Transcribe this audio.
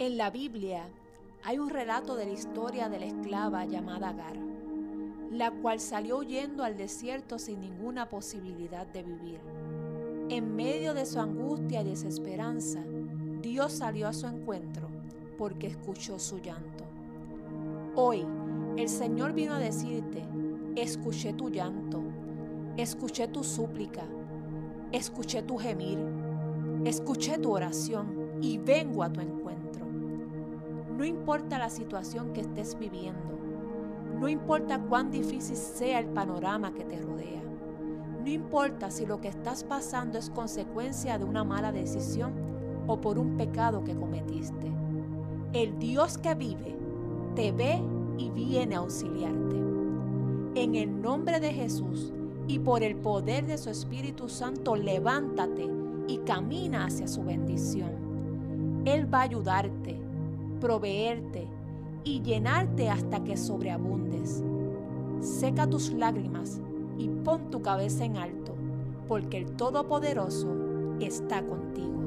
En la Biblia hay un relato de la historia de la esclava llamada Agar, la cual salió huyendo al desierto sin ninguna posibilidad de vivir. En medio de su angustia y desesperanza, Dios salió a su encuentro porque escuchó su llanto. Hoy el Señor vino a decirte, escuché tu llanto, escuché tu súplica, escuché tu gemir, escuché tu oración y vengo a tu encuentro. No importa la situación que estés viviendo, no importa cuán difícil sea el panorama que te rodea, no importa si lo que estás pasando es consecuencia de una mala decisión o por un pecado que cometiste. El Dios que vive te ve y viene a auxiliarte. En el nombre de Jesús y por el poder de su Espíritu Santo, levántate y camina hacia su bendición. Él va a ayudarte proveerte y llenarte hasta que sobreabundes. Seca tus lágrimas y pon tu cabeza en alto, porque el Todopoderoso está contigo.